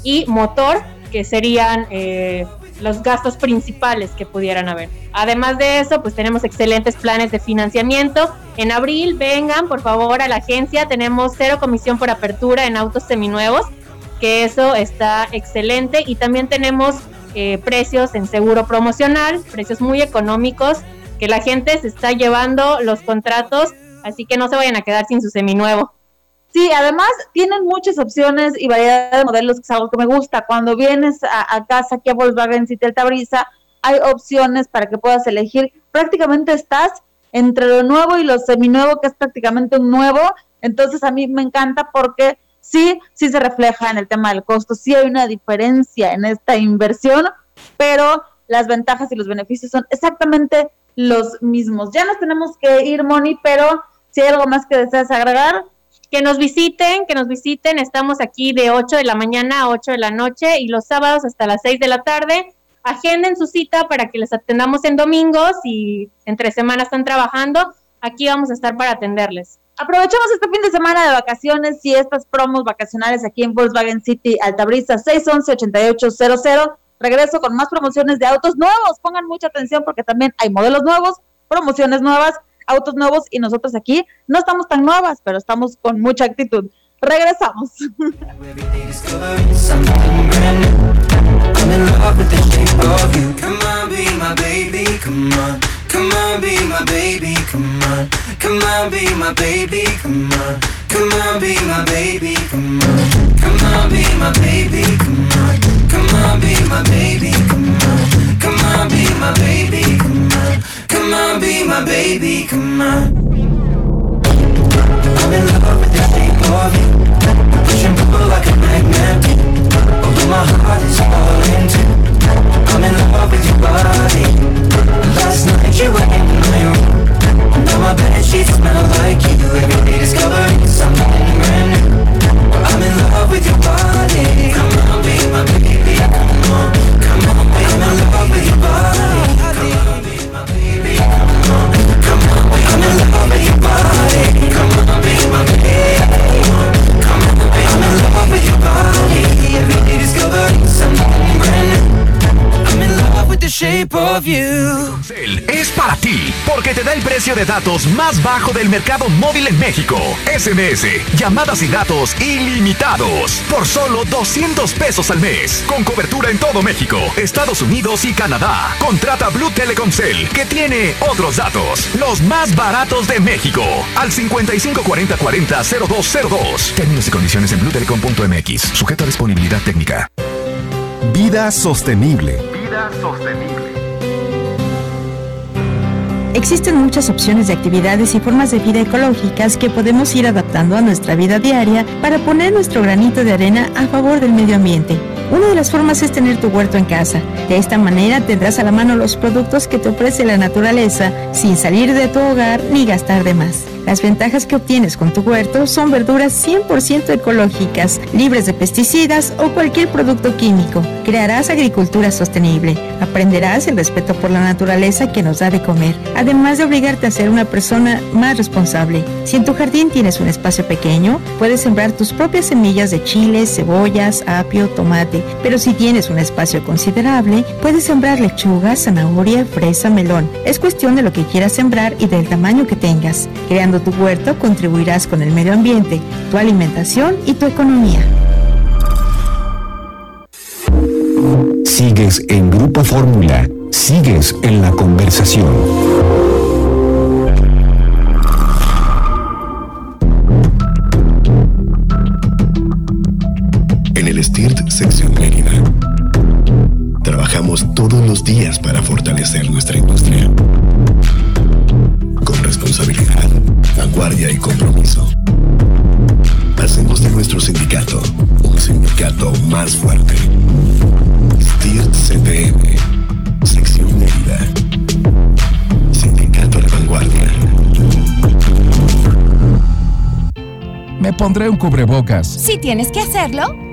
y motor, que serían eh, los gastos principales que pudieran haber. Además de eso, pues tenemos excelentes planes de financiamiento. En abril, vengan por favor a la agencia, tenemos cero comisión por apertura en autos seminuevos, que eso está excelente. Y también tenemos eh, precios en seguro promocional, precios muy económicos, que la gente se está llevando los contratos, así que no se vayan a quedar sin su seminuevo. Sí, además tienen muchas opciones y variedad de modelos, que es algo que me gusta. Cuando vienes a, casa aquí a Volkswagen City Altabrisa, hay opciones para que puedas elegir. Prácticamente estás entre lo nuevo y lo seminuevo, que es prácticamente un nuevo. Entonces a mí me encanta porque sí, sí se refleja en el tema del costo, sí hay una diferencia en esta inversión, pero las ventajas y los beneficios son exactamente los mismos. Ya nos tenemos que ir, Moni, pero si hay algo más que deseas agregar, que nos visiten, que nos visiten. Estamos aquí de 8 de la mañana a 8 de la noche y los sábados hasta las 6 de la tarde. Agenden su cita para que les atendamos en domingos y entre semanas están trabajando. Aquí vamos a estar para atenderles. Aprovechamos este fin de semana de vacaciones y estas promos vacacionales aquí en Volkswagen City Altabrisa 611-8800. Regreso con más promociones de autos nuevos. Pongan mucha atención porque también hay modelos nuevos, promociones nuevas, autos nuevos y nosotros aquí no estamos tan nuevas, pero estamos con mucha actitud. Regresamos. Come on, be my baby, come on. Come on, be my baby, come on. Come on, be my baby, come on. Come on, be my baby, come on. Come on, be my baby, come on. Come on, be my baby, come on. I'm in love with the shape of you. Push and pull like a magnet. Although my heart is falling too. I'm in love with your body. Last night you were in my room Now my bed sheets smell like you Every day discovering something brand I'm in love with your body. Come on, be my baby. Come on, love with your body Come on, be my baby. Come on, come I'm in love with your body Come on, shape of you. es para ti, porque te da el precio de datos más bajo del mercado móvil en México. SMS, llamadas y datos ilimitados, por solo 200 pesos al mes, con cobertura en todo México, Estados Unidos y Canadá. Contrata Blue Telecom Cell, que tiene otros datos, los más baratos de México, al 5540400202. Términos y condiciones en bluetelecom.mx, sujeto a disponibilidad técnica. Vida sostenible. Sostenible. Existen muchas opciones de actividades y formas de vida ecológicas que podemos ir adaptando a nuestra vida diaria para poner nuestro granito de arena a favor del medio ambiente. Una de las formas es tener tu huerto en casa. De esta manera tendrás a la mano los productos que te ofrece la naturaleza sin salir de tu hogar ni gastar de más. Las ventajas que obtienes con tu huerto son verduras 100% ecológicas, libres de pesticidas o cualquier producto químico. Crearás agricultura sostenible. Aprenderás el respeto por la naturaleza que nos da de comer, además de obligarte a ser una persona más responsable. Si en tu jardín tienes un espacio pequeño, puedes sembrar tus propias semillas de chiles, cebollas, apio, tomate. Pero si tienes un espacio considerable, puedes sembrar lechuga, zanahoria, fresa, melón. Es cuestión de lo que quieras sembrar y del tamaño que tengas. Creando tu huerto contribuirás con el medio ambiente, tu alimentación y tu economía. Sigues en Grupo Fórmula, sigues en la conversación. En el STIRT Sección Mérida, trabajamos todos los días para fortalecer nuestra industria. Con responsabilidad vanguardia y compromiso. Hacemos de nuestro sindicato un sindicato más fuerte. STIRT CTM, sección Mérida. Sindicato de vanguardia. Me pondré un cubrebocas. Si tienes que hacerlo,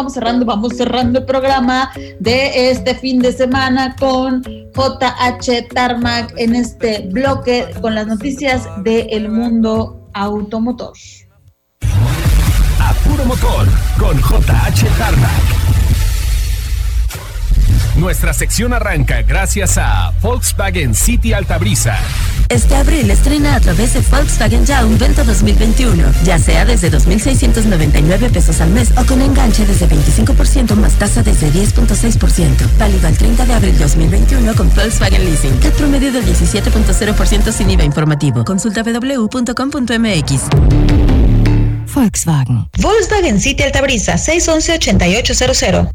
Vamos cerrando, vamos cerrando, el programa de este fin de semana con JH Tarmac en este bloque con las noticias del mundo automotor. A puro motor con JH Tarmac. Nuestra sección arranca gracias a Volkswagen City Altabrisa. Este abril estrena a través de Volkswagen Ya un Vento 2021, ya sea desde 2.699 pesos al mes o con enganche desde 25% más tasa desde 10.6%. Válido al 30 de abril 2021 con Volkswagen Leasing. CAT promedio del 17.0% sin IVA informativo. Consulta www.com.mx. Volkswagen. Volkswagen City Altabrisa 611-8800.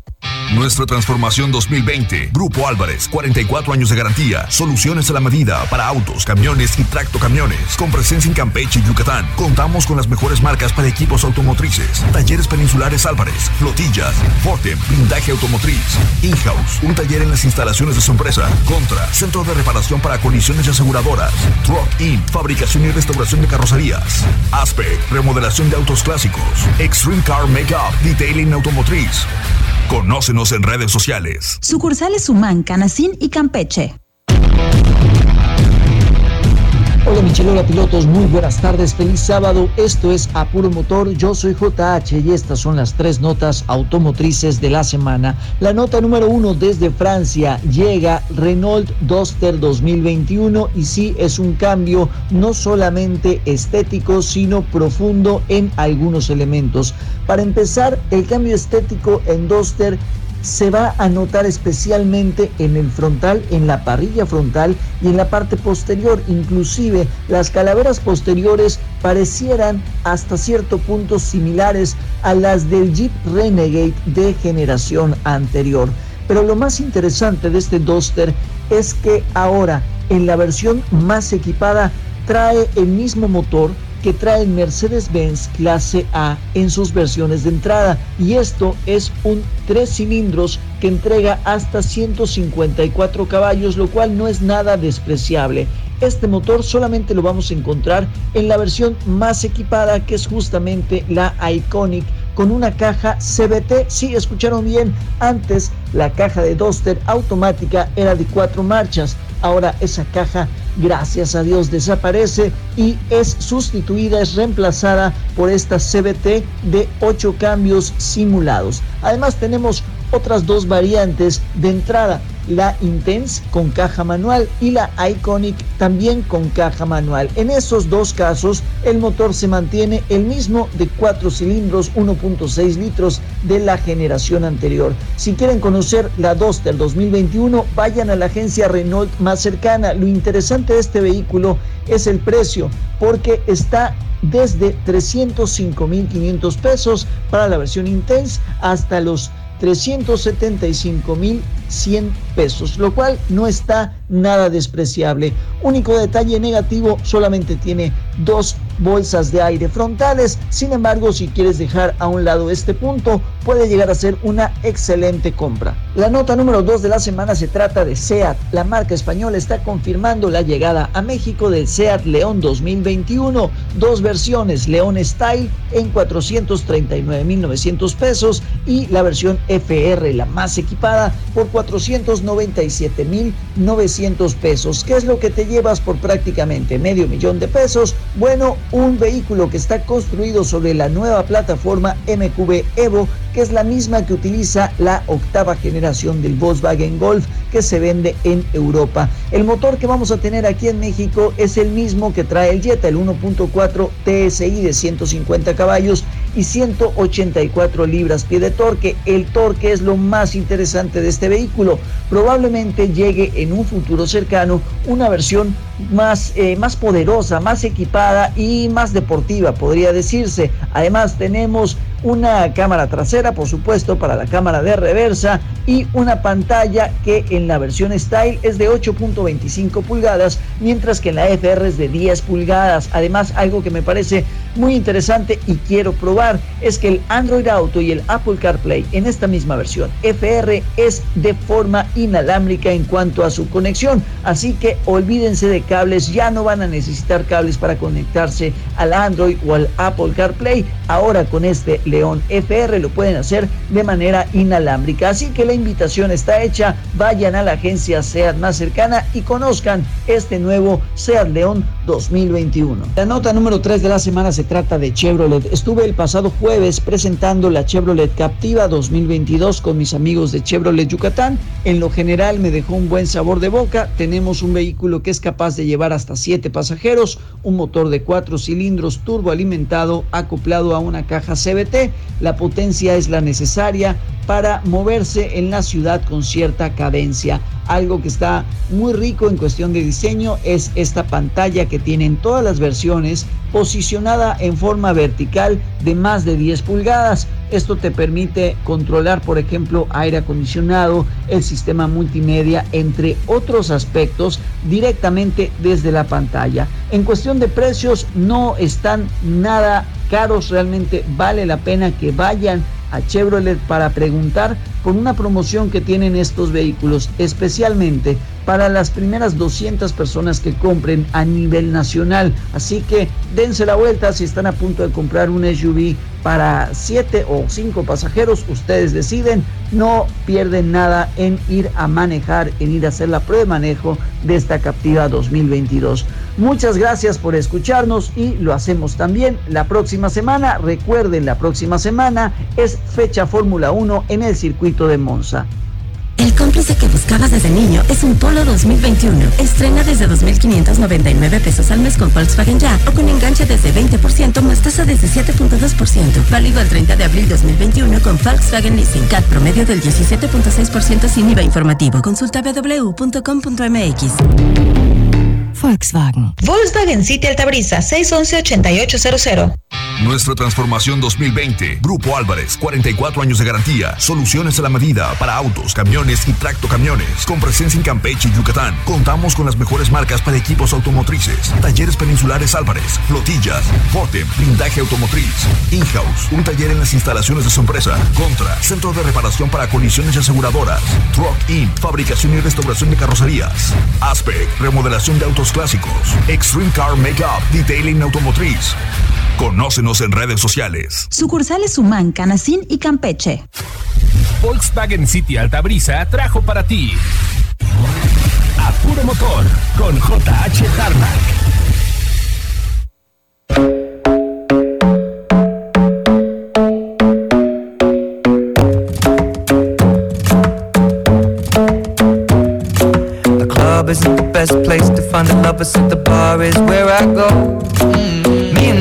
Nuestra transformación 2020. Grupo Álvarez, 44 años de garantía. Soluciones a la medida para autos, camiones y tractocamiones. Con presencia en Campeche y Yucatán. Contamos con las mejores marcas para equipos automotrices. Talleres peninsulares Álvarez, flotillas, Fortem, blindaje automotriz. In-house, un taller en las instalaciones de su empresa. Contra, centro de reparación para colisiones y aseguradoras. Truck In, fabricación y restauración de carrocerías. Aspect, remodelación de autos clásicos. Extreme Car Makeup, detailing automotriz. Conócenos en redes sociales. Sucursales Humán, Canacín y Campeche. Hola Michelola pilotos, muy buenas tardes, feliz sábado, esto es Apuro Motor, yo soy JH y estas son las tres notas automotrices de la semana. La nota número uno desde Francia. Llega Renault Duster 2021 y sí es un cambio no solamente estético sino profundo en algunos elementos. Para empezar, el cambio estético en Duster se va a notar especialmente en el frontal, en la parrilla frontal y en la parte posterior. Inclusive las calaveras posteriores parecieran hasta cierto punto similares a las del Jeep Renegade de generación anterior. Pero lo más interesante de este Duster es que ahora en la versión más equipada trae el mismo motor que trae Mercedes-Benz clase A en sus versiones de entrada y esto es un tres cilindros que entrega hasta 154 caballos, lo cual no es nada despreciable. Este motor solamente lo vamos a encontrar en la versión más equipada que es justamente la Iconic con una caja CBT. Sí, escucharon bien, antes la caja de Duster automática era de cuatro marchas. Ahora esa caja gracias a Dios desaparece y es sustituida, es reemplazada por esta CBT de 8 cambios simulados. Además tenemos otras dos variantes de entrada la Intense con caja manual y la Iconic también con caja manual. En esos dos casos el motor se mantiene el mismo de 4 cilindros 1.6 litros de la generación anterior. Si quieren conocer la 2 del 2021 vayan a la agencia Renault más cercana. Lo interesante de este vehículo es el precio porque está desde 305.500 pesos para la versión Intense hasta los 375.100 pesos, lo cual no está nada despreciable. Único detalle negativo, solamente tiene dos bolsas de aire frontales. Sin embargo, si quieres dejar a un lado este punto, puede llegar a ser una excelente compra. La nota número 2 de la semana se trata de SEAT. La marca española está confirmando la llegada a México del SEAT León 2021. Dos versiones, León Style en 439.900 pesos y la versión FR, la más equipada, por 497.900 pesos. ¿Qué es lo que te llevas por prácticamente medio millón de pesos? Bueno, un vehículo que está construido sobre la nueva plataforma MQB Evo, que es la misma que utiliza la octava generación del Volkswagen Golf que se vende en Europa. El motor que vamos a tener aquí en México es el mismo que trae el Jetta, el 1.4 TSI de 150 caballos y 184 libras-pie de torque. El torque es lo más interesante de este vehículo. Probablemente llegue en un futuro cercano una versión más, eh, más poderosa, más equipada y más deportiva, podría decirse. Además tenemos una cámara trasera, por supuesto, para la cámara de reversa y una pantalla que en la versión Style es de 8.25 pulgadas, mientras que en la FR es de 10 pulgadas. Además, algo que me parece muy interesante y quiero probar es que el Android Auto y el Apple CarPlay en esta misma versión FR es de forma inalámbrica en cuanto a su conexión, así que olvídense de cables, ya no van a necesitar cables para conectarse al Android o al Apple CarPlay. Ahora con este León FR lo pueden hacer de manera inalámbrica. Así que la invitación está hecha, vayan a la agencia SEAT más cercana y conozcan este nuevo SEAT León 2021. La nota número 3 de la semana se trata de Chevrolet. Estuve el pasado jueves presentando la Chevrolet Captiva 2022 con mis amigos de Chevrolet Yucatán. En lo general me dejó un buen sabor de boca. Tenemos un vehículo que es capaz de llevar hasta 7 pasajeros, un motor de 4 cilindros turbo alimentado acoplado a una caja CBT. La potencia es la necesaria para moverse en la ciudad con cierta cadencia. Algo que está muy rico en cuestión de diseño es esta pantalla que tienen todas las versiones posicionada en forma vertical de más de 10 pulgadas. Esto te permite controlar, por ejemplo, aire acondicionado, el sistema multimedia, entre otros aspectos, directamente desde la pantalla. En cuestión de precios, no están nada caros, realmente vale la pena que vayan a Chevrolet para preguntar por una promoción que tienen estos vehículos, especialmente para las primeras 200 personas que compren a nivel nacional. Así que dense la vuelta si están a punto de comprar un SUV para 7 o 5 pasajeros. Ustedes deciden, no pierden nada en ir a manejar, en ir a hacer la prueba de manejo de esta Captiva 2022. Muchas gracias por escucharnos y lo hacemos también la próxima semana. Recuerden, la próxima semana es fecha Fórmula 1 en el circuito de Monza. El cómplice que buscabas desde niño es un Polo 2021. Estrena desde 2.599 pesos al mes con Volkswagen Ya o con enganche desde 20% más tasa desde 7.2%. Válido el 30 de abril 2021 con Volkswagen Leasing. CAT promedio del 17.6% sin IVA informativo. Consulta www.com.mx. Volkswagen. Volkswagen City Altabrisa 611-8800. Nuestra transformación 2020. Grupo Álvarez, 44 años de garantía. Soluciones a la medida para autos, camiones y tractocamiones. Con presencia en Campeche y Yucatán. Contamos con las mejores marcas para equipos automotrices. Talleres peninsulares Álvarez, flotillas, Fortem, blindaje automotriz. In-house, un taller en las instalaciones de su empresa. Contra, centro de reparación para colisiones y aseguradoras. Truck In, fabricación y restauración de carrocerías. Aspect, remodelación de autos clásicos. Extreme Car Makeup, detailing automotriz. Conócenos en redes sociales. Sucursales Humán, Canacín y Campeche. Volkswagen City Altabrisa trajo para ti a puro motor con JH Tarmac. Find a lover, so the bar is where I go.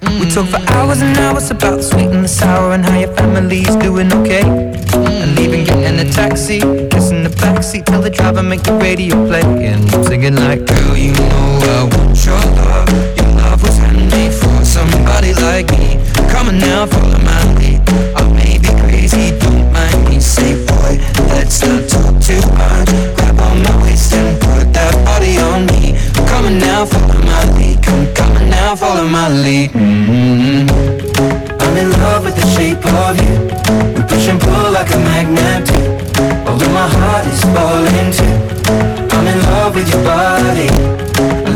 We talk for hours and hours about the sweet and the sour and how your family's doing okay. And leaving, getting a taxi, kissing the backseat, tell the driver make the radio play. And I'm singing like, girl, you know I want your love. Your love was handmade for somebody like me. Come on now, follow my lead. I may be crazy, don't mind me. Say, boy, let's not talk too much. Follow my lead. Mm-hmm. I'm in love with the shape of you. We push and pull like a magnet. Although my heart is falling too. I'm in love with your body.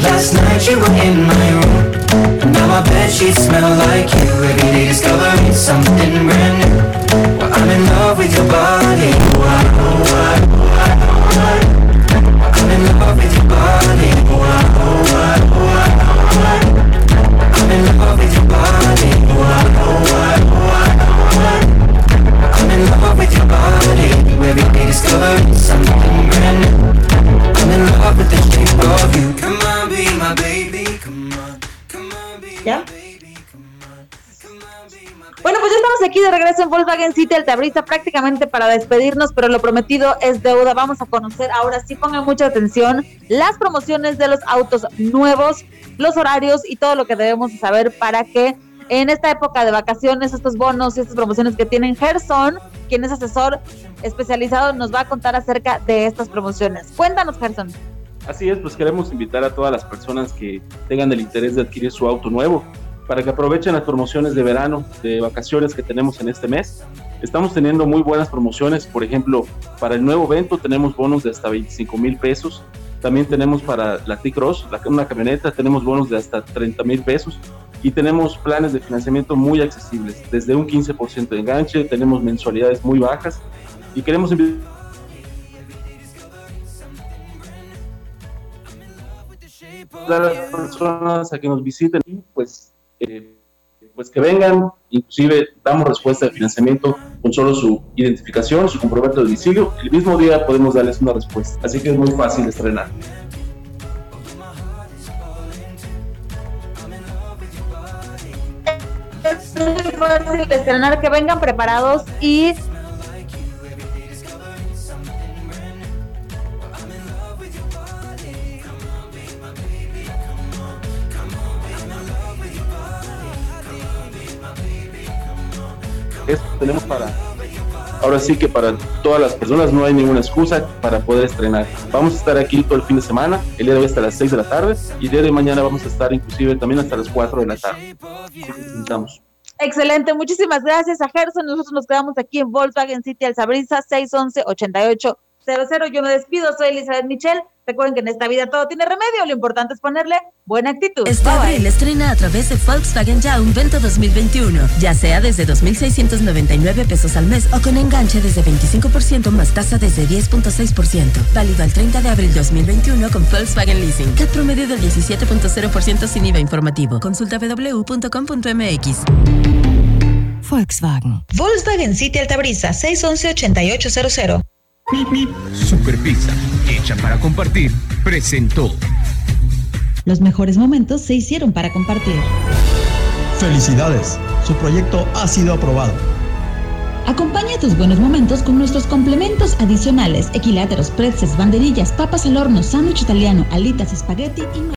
Last night you were in my room. Now my bed sheets smell like you. Every day discovering something brand new. Well, I'm in love with your body. I, oh, I, oh, I. I'm in love with your body. Oh, I, oh, I, ¿Ya? Bueno, pues ya estamos aquí de regreso en Volkswagen City, el tabrista, prácticamente para despedirnos, pero lo prometido es deuda. Vamos a conocer ahora sí, pongan mucha atención, las promociones de los autos nuevos, los horarios y todo lo que debemos saber para que en esta época de vacaciones, estos bonos y estas promociones que tienen Gerson, quien es asesor especializado, nos va a contar acerca de estas promociones. Cuéntanos, Gerson. Así es, pues queremos invitar a todas las personas que tengan el interés de adquirir su auto nuevo para que aprovechen las promociones de verano, de vacaciones que tenemos en este mes. Estamos teniendo muy buenas promociones, por ejemplo, para el nuevo evento tenemos bonos de hasta 25 mil pesos. También tenemos para la T-Cross, una camioneta, tenemos bonos de hasta 30 mil pesos y tenemos planes de financiamiento muy accesibles, desde un 15% de enganche, tenemos mensualidades muy bajas y queremos invitar a las personas a que nos visiten pues, eh, pues que vengan, inclusive damos respuesta de financiamiento con solo su identificación, su comprobante de domicilio, el mismo día podemos darles una respuesta, así que es muy fácil estrenar. muy fácil estrenar, que vengan preparados y Esto tenemos para ahora sí que para todas las personas no hay ninguna excusa para poder estrenar. Vamos a estar aquí todo el fin de semana, el día de hoy hasta las 6 de la tarde y el día de mañana vamos a estar inclusive también hasta las 4 de la tarde. Excelente, muchísimas gracias a Gerson. Nosotros nos quedamos aquí en Volkswagen City Alzabrisa 611 8800. Yo me despido, soy Elizabeth Michelle. Recuerden que en esta vida todo tiene remedio, lo importante es ponerle buena actitud. Este abril estrena a través de Volkswagen Ya un Vento 2021, ya sea desde 2.699 pesos al mes o con enganche desde 25% más tasa desde 10.6%. Válido al 30 de abril 2021 con Volkswagen Leasing. CAT promedio del 17.0% sin IVA informativo. Consulta www.com.mx. Volkswagen. Volkswagen City Altabrisa 611 8800. Hecha para compartir, presentó. Los mejores momentos se hicieron para compartir. Felicidades, su proyecto ha sido aprobado. Acompaña tus buenos momentos con nuestros complementos adicionales: equiláteros, pretzels, banderillas, papas al horno, sándwich italiano, alitas, espagueti y.